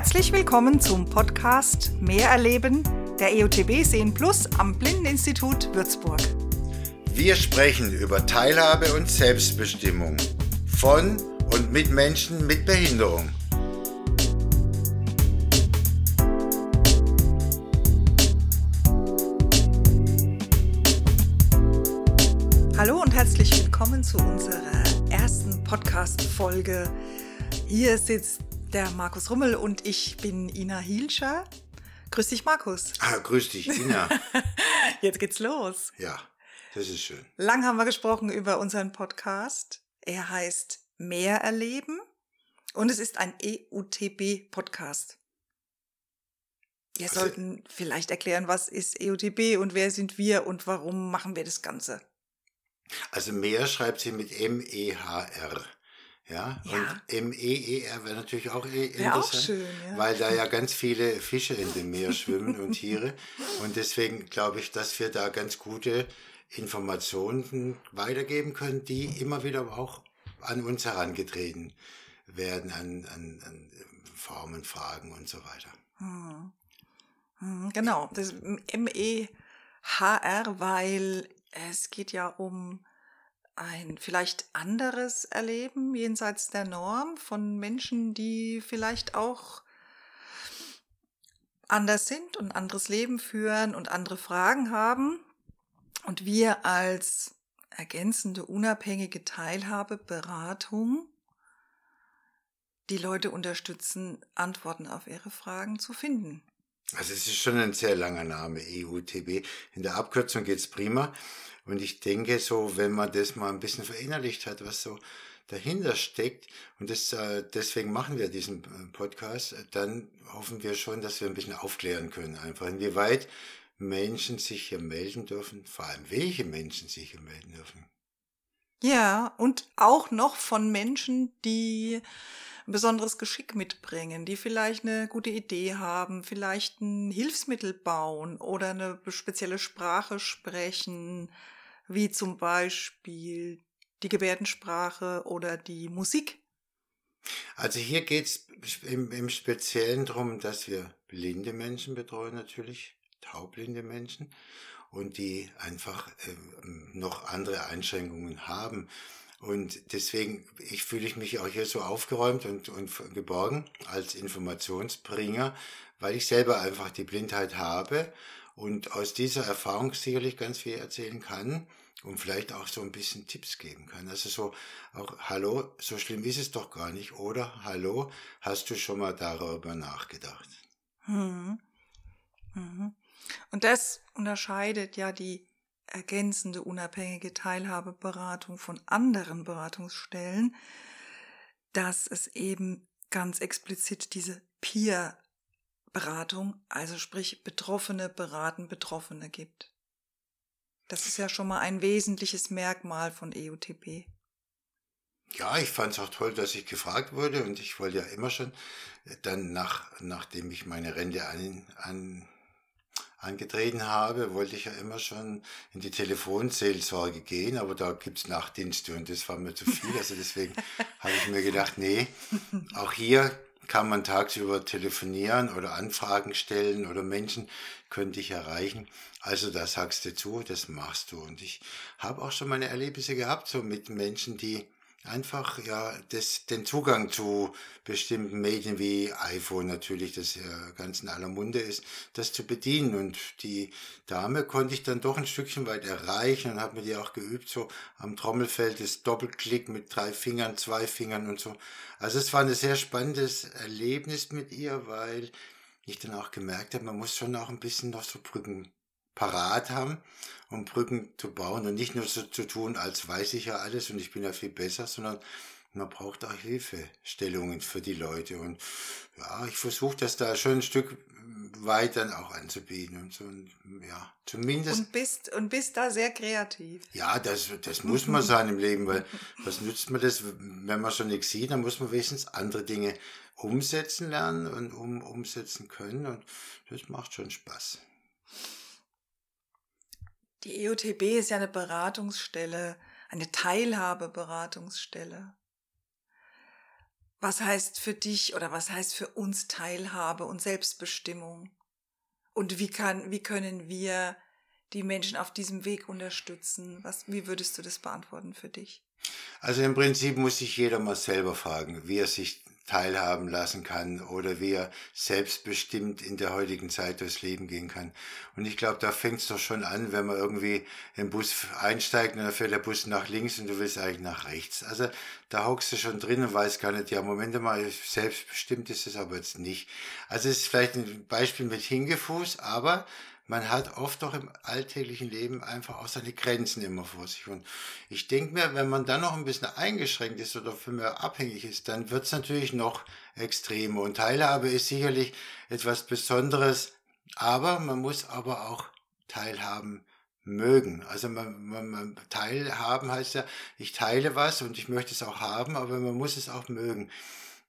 Herzlich willkommen zum Podcast Mehr erleben der EOTB Sehen Plus am Blindeninstitut Würzburg. Wir sprechen über Teilhabe und Selbstbestimmung von und mit Menschen mit Behinderung. Hallo und herzlich willkommen zu unserer ersten Podcast-Folge. Hier sitzt der Markus Rummel und ich bin Ina Hielscher. Grüß dich, Markus. Ah, grüß dich, Ina. Jetzt geht's los. Ja, das ist schön. Lang haben wir gesprochen über unseren Podcast. Er heißt Mehr erleben und es ist ein EUTB-Podcast. Wir Also- sollten vielleicht erklären, was ist EUTB und wer sind wir und warum machen wir das Ganze. Also Meer schreibt sie mit M-E-H-R. Ja, Ja. und M-E-E-R wäre natürlich auch Wäre auch interessant, schön, ja. weil da ja ganz viele Fische in dem Meer schwimmen und Tiere. Und deswegen glaube ich, dass wir da ganz gute Informationen weitergeben können, die immer wieder auch an uns herangetreten werden, an, an, an Formen, Fragen und so weiter. Hm, Genau, das M-E-H-R, weil es geht ja um ein vielleicht anderes Erleben jenseits der Norm von Menschen, die vielleicht auch anders sind und anderes Leben führen und andere Fragen haben. Und wir als ergänzende, unabhängige Teilhabe, Beratung, die Leute unterstützen, Antworten auf ihre Fragen zu finden. Also es ist schon ein sehr langer Name, EUTB. In der Abkürzung geht's prima. Und ich denke so, wenn man das mal ein bisschen verinnerlicht hat, was so dahinter steckt, und das, äh, deswegen machen wir diesen äh, Podcast, äh, dann hoffen wir schon, dass wir ein bisschen aufklären können, einfach inwieweit Menschen sich hier melden dürfen, vor allem welche Menschen sich hier melden dürfen. Ja, und auch noch von Menschen, die ein besonderes Geschick mitbringen, die vielleicht eine gute Idee haben, vielleicht ein Hilfsmittel bauen oder eine spezielle Sprache sprechen, wie zum Beispiel die Gebärdensprache oder die Musik. Also hier geht's im, im Speziellen darum, dass wir blinde Menschen betreuen natürlich, taubblinde Menschen und die einfach ähm, noch andere Einschränkungen haben. Und deswegen, ich fühle ich mich auch hier so aufgeräumt und, und geborgen als Informationsbringer, weil ich selber einfach die Blindheit habe und aus dieser Erfahrung sicherlich ganz viel erzählen kann und vielleicht auch so ein bisschen Tipps geben kann. Also so auch, hallo, so schlimm ist es doch gar nicht. Oder, hallo, hast du schon mal darüber nachgedacht? Mhm. Mhm. Und das unterscheidet ja die ergänzende unabhängige Teilhabeberatung von anderen Beratungsstellen, dass es eben ganz explizit diese Peer-Beratung, also sprich Betroffene beraten Betroffene gibt. Das ist ja schon mal ein wesentliches Merkmal von EUTP. Ja, ich fand es auch toll, dass ich gefragt wurde und ich wollte ja immer schon, äh, dann nach, nachdem ich meine Rente an, an, angetreten habe, wollte ich ja immer schon in die Telefonseelsorge gehen, aber da gibt's Nachtdienste und das war mir zu viel. Also deswegen habe ich mir gedacht, nee, auch hier kann man tagsüber telefonieren oder Anfragen stellen oder Menschen können dich erreichen. Also da sagst du zu, das machst du. Und ich habe auch schon meine Erlebnisse gehabt, so mit Menschen, die einfach ja das, den Zugang zu bestimmten Medien wie iPhone natürlich, das ja ganz in aller Munde ist, das zu bedienen. Und die Dame konnte ich dann doch ein Stückchen weit erreichen und habe mir die auch geübt, so am Trommelfeld das Doppelklick mit drei Fingern, zwei Fingern und so. Also es war ein sehr spannendes Erlebnis mit ihr, weil ich dann auch gemerkt habe, man muss schon auch ein bisschen noch so Brücken parat haben, um Brücken zu bauen und nicht nur so zu tun, als weiß ich ja alles und ich bin ja viel besser, sondern man braucht auch Hilfestellungen für die Leute. Und ja, ich versuche das da schon ein Stück weit dann auch anzubieten und so, ja, zumindest. Und bist, und bist da sehr kreativ. Ja, das, das muss man sein im Leben, weil was nützt man das, wenn man schon nichts sieht, dann muss man wenigstens andere Dinge umsetzen lernen und um, umsetzen können und das macht schon Spaß. Die EOTB ist ja eine Beratungsstelle, eine Teilhabeberatungsstelle. Was heißt für dich oder was heißt für uns Teilhabe und Selbstbestimmung? Und wie kann, wie können wir die Menschen auf diesem Weg unterstützen? Was, wie würdest du das beantworten für dich? Also im Prinzip muss sich jeder mal selber fragen, wie er sich teilhaben lassen kann oder wie er selbstbestimmt in der heutigen Zeit durchs Leben gehen kann. Und ich glaube, da fängt es doch schon an, wenn man irgendwie im Bus einsteigt und dann fährt der Bus nach links und du willst eigentlich nach rechts. Also da hockst du schon drin und weißt gar nicht, ja, Moment mal, selbstbestimmt ist es aber jetzt nicht. Also es ist vielleicht ein Beispiel mit Hingefuß, aber man hat oft doch im alltäglichen Leben einfach auch seine Grenzen immer vor sich. Und ich denke mir, wenn man dann noch ein bisschen eingeschränkt ist oder für mehr abhängig ist, dann wird es natürlich noch extremer. Und Teilhabe ist sicherlich etwas Besonderes, aber man muss aber auch teilhaben mögen. Also man, man, man teilhaben heißt ja, ich teile was und ich möchte es auch haben, aber man muss es auch mögen.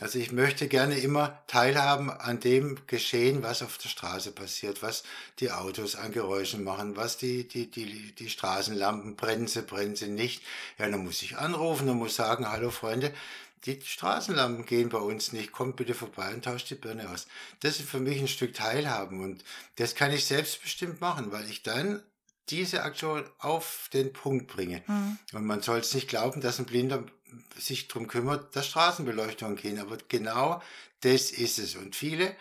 Also ich möchte gerne immer teilhaben an dem Geschehen, was auf der Straße passiert, was die Autos an Geräuschen machen, was die, die, die, die Straßenlampen brennen sie, brennen sie nicht. Ja, dann muss ich anrufen und muss sagen, hallo Freunde, die Straßenlampen gehen bei uns nicht, kommt bitte vorbei und tauscht die Birne aus. Das ist für mich ein Stück Teilhaben und das kann ich selbstbestimmt machen, weil ich dann diese Aktion auf den Punkt bringe. Mhm. Und man soll es nicht glauben, dass ein Blinder sich darum kümmert, dass Straßenbeleuchtungen gehen. Aber genau das ist es. Und viele,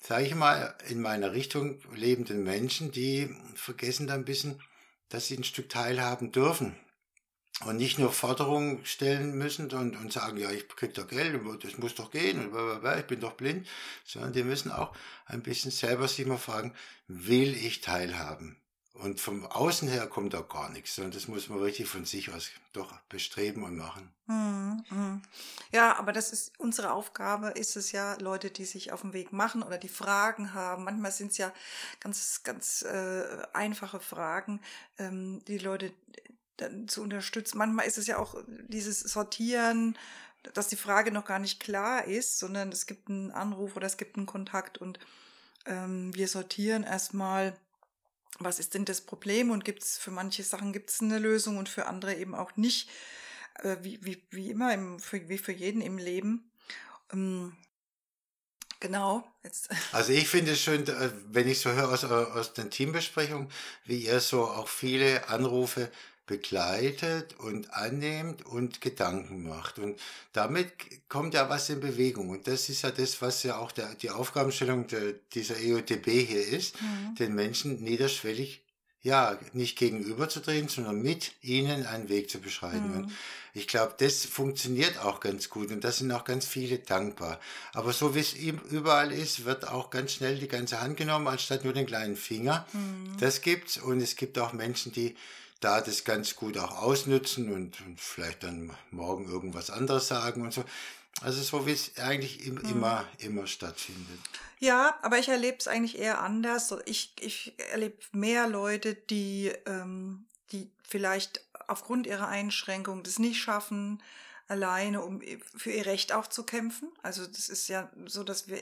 sage ich mal, in meiner Richtung lebenden Menschen, die vergessen da ein bisschen, dass sie ein Stück teilhaben dürfen. Und nicht nur Forderungen stellen müssen und, und sagen, ja, ich krieg doch Geld, das muss doch gehen, und ich bin doch blind, sondern die müssen auch ein bisschen selber sich mal fragen, will ich teilhaben? Und vom Außen her kommt da gar nichts, sondern das muss man richtig von sich aus doch bestreben und machen. Hm. Ja, aber das ist unsere Aufgabe, ist es ja, Leute, die sich auf den Weg machen oder die Fragen haben. Manchmal sind es ja ganz, ganz äh, einfache Fragen, ähm, die Leute dann zu unterstützen. Manchmal ist es ja auch dieses Sortieren, dass die Frage noch gar nicht klar ist, sondern es gibt einen Anruf oder es gibt einen Kontakt und ähm, wir sortieren erstmal was ist denn das Problem und gibt es für manche Sachen gibt es eine Lösung und für andere eben auch nicht, äh, wie, wie, wie immer, im, für, wie für jeden im Leben. Ähm, genau. Jetzt. Also ich finde es schön, äh, wenn ich so höre aus, aus den Teambesprechungen, wie ihr so auch viele Anrufe begleitet und annimmt und Gedanken macht. Und damit kommt ja was in Bewegung. Und das ist ja das, was ja auch der, die Aufgabenstellung der, dieser EOTB hier ist, mhm. den Menschen niederschwellig ja, nicht gegenüberzudrehen, sondern mit ihnen einen Weg zu beschreiten. Mhm. ich glaube, das funktioniert auch ganz gut und da sind auch ganz viele dankbar. Aber so wie es überall ist, wird auch ganz schnell die ganze Hand genommen, anstatt nur den kleinen Finger. Mhm. Das gibt's und es gibt auch Menschen, die da das ganz gut auch ausnutzen und, und vielleicht dann morgen irgendwas anderes sagen und so. Also so wie es eigentlich im, mhm. immer, immer stattfindet. Ja, aber ich erlebe es eigentlich eher anders. Ich, ich erlebe mehr Leute, die, ähm, die vielleicht aufgrund ihrer Einschränkung das nicht schaffen, alleine, um für ihr Recht auch zu kämpfen. Also das ist ja so, dass wir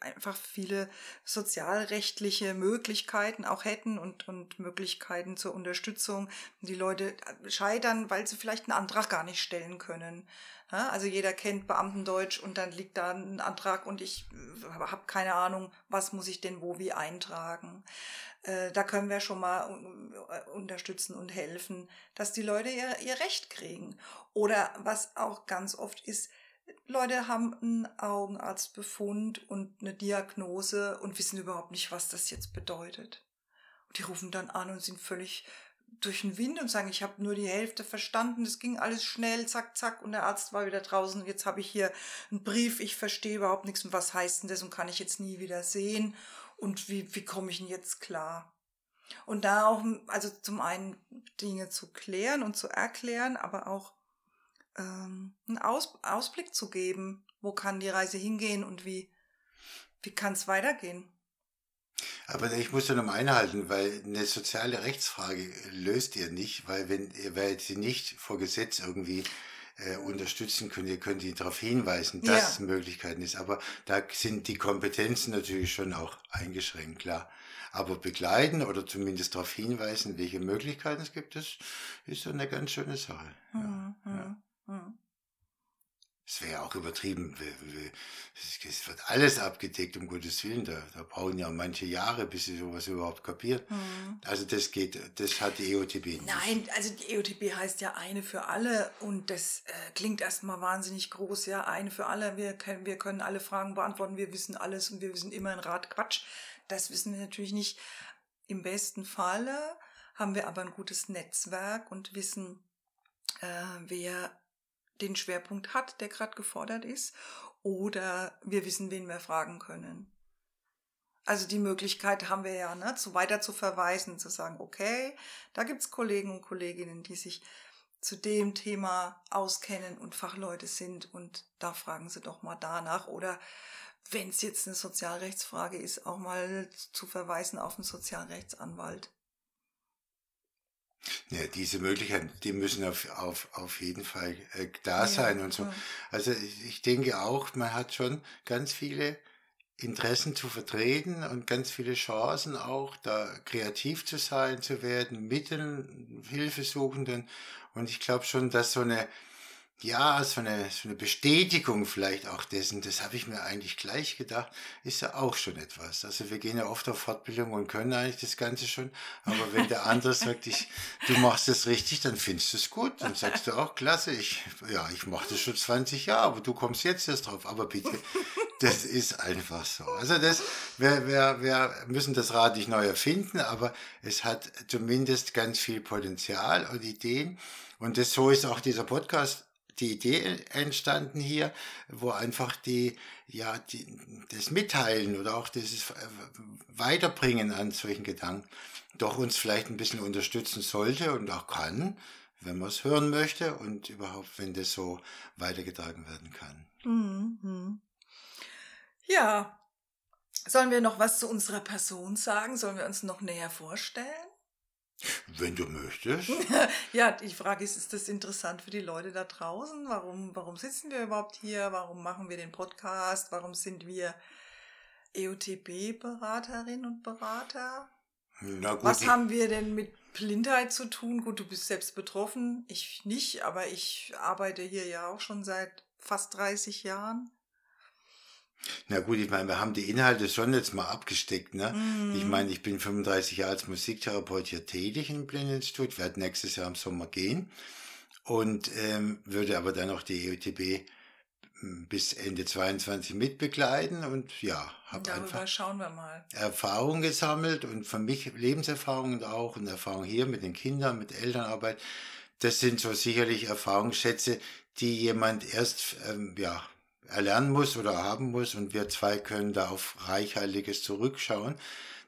einfach viele sozialrechtliche Möglichkeiten auch hätten und, und Möglichkeiten zur Unterstützung. Die Leute scheitern, weil sie vielleicht einen Antrag gar nicht stellen können. Also jeder kennt Beamtendeutsch und dann liegt da ein Antrag und ich habe keine Ahnung, was muss ich denn wo wie eintragen. Äh, da können wir schon mal äh, unterstützen und helfen, dass die Leute ihr, ihr Recht kriegen. Oder was auch ganz oft ist, Leute haben einen Augenarztbefund und eine Diagnose und wissen überhaupt nicht, was das jetzt bedeutet. Und die rufen dann an und sind völlig durch den Wind und sagen, ich habe nur die Hälfte verstanden, es ging alles schnell, zack, zack, und der Arzt war wieder draußen, jetzt habe ich hier einen Brief, ich verstehe überhaupt nichts und was heißt denn das und kann ich jetzt nie wieder sehen und wie, wie komme ich denn jetzt klar? Und da auch, also zum einen Dinge zu klären und zu erklären, aber auch ähm, einen Aus, Ausblick zu geben, wo kann die Reise hingehen und wie, wie kann es weitergehen. Aber ich muss da noch einhalten, weil eine soziale Rechtsfrage löst ihr nicht, weil wenn weil sie nicht vor Gesetz irgendwie äh, unterstützen könnt, ihr könnt ihn darauf hinweisen, dass ja. es Möglichkeiten ist. Aber da sind die Kompetenzen natürlich schon auch eingeschränkt, klar. Aber begleiten oder zumindest darauf hinweisen, welche Möglichkeiten es gibt, das ist so eine ganz schöne Sache. Ja, mhm. ja. Mhm. Das wäre ja auch übertrieben. Es wird alles abgedeckt, um Gottes Willen. Da, da brauchen ja manche Jahre, bis sie sowas überhaupt kapieren. Mhm. Also das geht, das hat die EOTB nicht. Nein, also die EOTB heißt ja eine für alle und das äh, klingt erstmal wahnsinnig groß, ja, eine für alle. Wir können, wir können alle Fragen beantworten, wir wissen alles und wir wissen immer ein Rat Quatsch. Das wissen wir natürlich nicht. Im besten Falle haben wir aber ein gutes Netzwerk und wissen, äh, wer den Schwerpunkt hat, der gerade gefordert ist, oder wir wissen, wen wir fragen können. Also die Möglichkeit haben wir ja, ne, zu weiter zu verweisen, zu sagen, okay, da gibt's Kollegen und Kolleginnen, die sich zu dem Thema auskennen und Fachleute sind und da fragen sie doch mal danach oder wenn es jetzt eine Sozialrechtsfrage ist, auch mal zu verweisen auf einen Sozialrechtsanwalt. Ja, diese Möglichkeiten, die müssen auf, auf, auf jeden Fall äh, da sein ja, und so. Ja. Also ich denke auch, man hat schon ganz viele Interessen zu vertreten und ganz viele Chancen auch, da kreativ zu sein, zu werden, mit den Hilfesuchenden. Und ich glaube schon, dass so eine ja, so eine, so eine Bestätigung vielleicht auch dessen, das habe ich mir eigentlich gleich gedacht, ist ja auch schon etwas. Also wir gehen ja oft auf Fortbildung und können eigentlich das Ganze schon, aber wenn der andere sagt, ich, du machst das richtig, dann findest du es gut, dann sagst du auch, klasse, ich, ja, ich mache das schon 20 Jahre, aber du kommst jetzt erst drauf, aber bitte, das ist einfach so. Also das, wir, wir, wir müssen das Rad nicht neu erfinden, aber es hat zumindest ganz viel Potenzial und Ideen. Und das, so ist auch dieser Podcast die Idee entstanden hier, wo einfach die, ja, die, das Mitteilen oder auch das Weiterbringen an solchen Gedanken doch uns vielleicht ein bisschen unterstützen sollte und auch kann, wenn man es hören möchte und überhaupt, wenn das so weitergetragen werden kann. Mhm. Ja, sollen wir noch was zu unserer Person sagen? Sollen wir uns noch näher vorstellen? Wenn du möchtest. ja, die Frage ist, ist das interessant für die Leute da draußen? Warum, warum sitzen wir überhaupt hier? Warum machen wir den Podcast? Warum sind wir EOTB-Beraterinnen und Berater? Na gut, Was haben wir denn mit Blindheit zu tun? Gut, du bist selbst betroffen, ich nicht, aber ich arbeite hier ja auch schon seit fast 30 Jahren. Na gut, ich meine, wir haben die Inhalte schon jetzt mal abgesteckt. Ne? Mm. Ich meine, ich bin 35 Jahre als Musiktherapeut hier tätig im Blindeninstitut, werde nächstes Jahr im Sommer gehen und ähm, würde aber dann auch die EUTB hm, bis Ende 22 mitbegleiten und ja, habe einfach schauen wir mal. Erfahrung gesammelt und für mich Lebenserfahrungen auch und Erfahrung hier mit den Kindern, mit Elternarbeit. Das sind so sicherlich Erfahrungsschätze, die jemand erst ähm, ja, erlernen muss oder haben muss und wir zwei können da auf Reichhaltiges zurückschauen.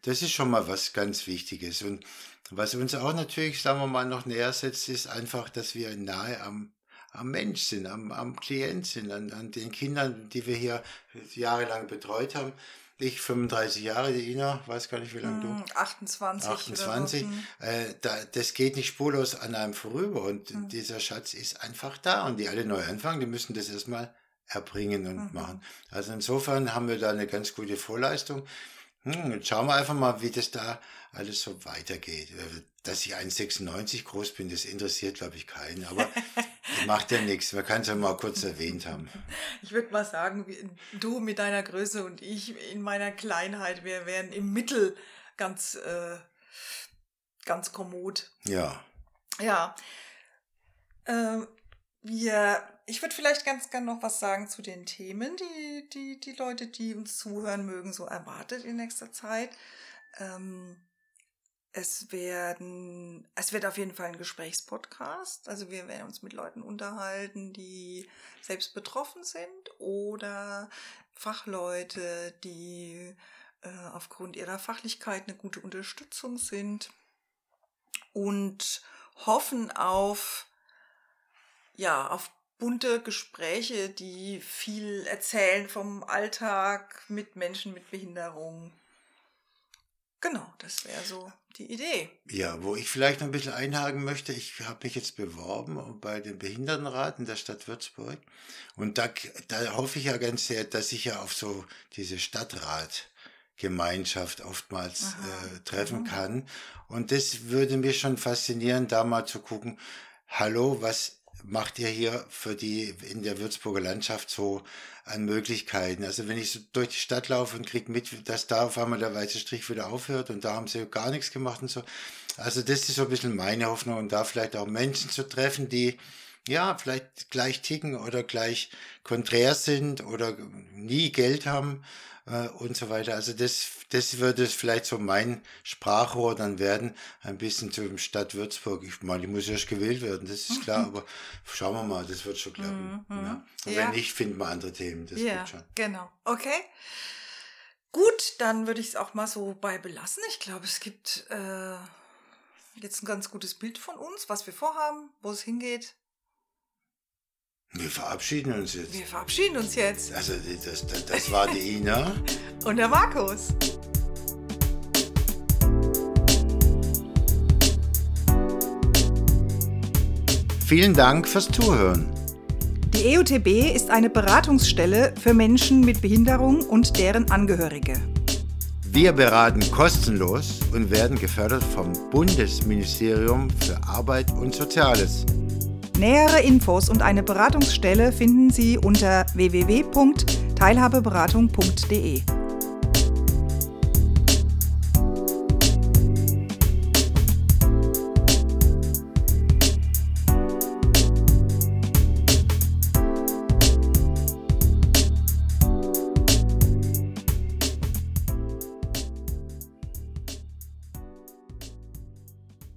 Das ist schon mal was ganz Wichtiges. Und was uns auch natürlich, sagen wir mal, noch näher setzt, ist einfach, dass wir nahe am, am Mensch sind, am, am Klient sind, an, an den Kindern, die wir hier jahrelang betreut haben. Ich 35 Jahre, die Ina, weiß gar nicht, wie lange du. 28. 28. So. Äh, da, das geht nicht spurlos an einem vorüber und mhm. dieser Schatz ist einfach da und die alle neu anfangen, die müssen das erstmal erbringen und mhm. machen. Also insofern haben wir da eine ganz gute Vorleistung. Hm, jetzt schauen wir einfach mal, wie das da alles so weitergeht. Äh, dass ich 1,96 groß bin, das interessiert, glaube ich, keinen. Aber macht ja nichts. Man kann es ja mal kurz erwähnt haben. Ich würde mal sagen, du mit deiner Größe und ich in meiner Kleinheit, wir wären im Mittel ganz, äh, ganz kommod. Ja. Ja. Äh, wir ich würde vielleicht ganz gerne noch was sagen zu den Themen, die, die die Leute, die uns zuhören mögen, so erwartet in nächster Zeit. Ähm, es werden, es wird auf jeden Fall ein Gesprächspodcast. Also wir werden uns mit Leuten unterhalten, die selbst betroffen sind oder Fachleute, die äh, aufgrund ihrer Fachlichkeit eine gute Unterstützung sind und hoffen auf ja, auf bunte Gespräche, die viel erzählen vom Alltag mit Menschen mit Behinderung. Genau, das wäre so die Idee. Ja, wo ich vielleicht noch ein bisschen einhaken möchte, ich habe mich jetzt beworben bei dem Behindertenrat in der Stadt Würzburg und da, da hoffe ich ja ganz sehr, dass ich ja auf so diese Stadtratgemeinschaft oftmals äh, treffen mhm. kann und das würde mich schon faszinieren, da mal zu gucken, hallo, was macht ihr hier für die in der Würzburger Landschaft so an Möglichkeiten? Also wenn ich so durch die Stadt laufe und kriege mit, dass da auf einmal der weiße Strich wieder aufhört und da haben sie gar nichts gemacht und so. Also das ist so ein bisschen meine Hoffnung und da vielleicht auch Menschen zu treffen, die ja, vielleicht gleich ticken oder gleich konträr sind oder nie Geld haben äh, und so weiter. Also das, das würde vielleicht so mein Sprachrohr dann werden, ein bisschen zum Stadt Würzburg. Ich meine, die muss erst gewählt werden, das ist klar, aber schauen wir mal, das wird schon klappen. Mhm. Ja. Und ja. wenn nicht, finden wir andere Themen. Das ja, schon. genau. Okay. Gut, dann würde ich es auch mal so bei belassen. Ich glaube, es gibt äh, jetzt ein ganz gutes Bild von uns, was wir vorhaben, wo es hingeht. Wir verabschieden uns jetzt. Wir verabschieden uns jetzt. Also das, das, das war die Ina. Und der Markus. Vielen Dank fürs Zuhören. Die EUTB ist eine Beratungsstelle für Menschen mit Behinderung und deren Angehörige. Wir beraten kostenlos und werden gefördert vom Bundesministerium für Arbeit und Soziales. Nähere Infos und eine Beratungsstelle finden Sie unter www.teilhabeberatung.de.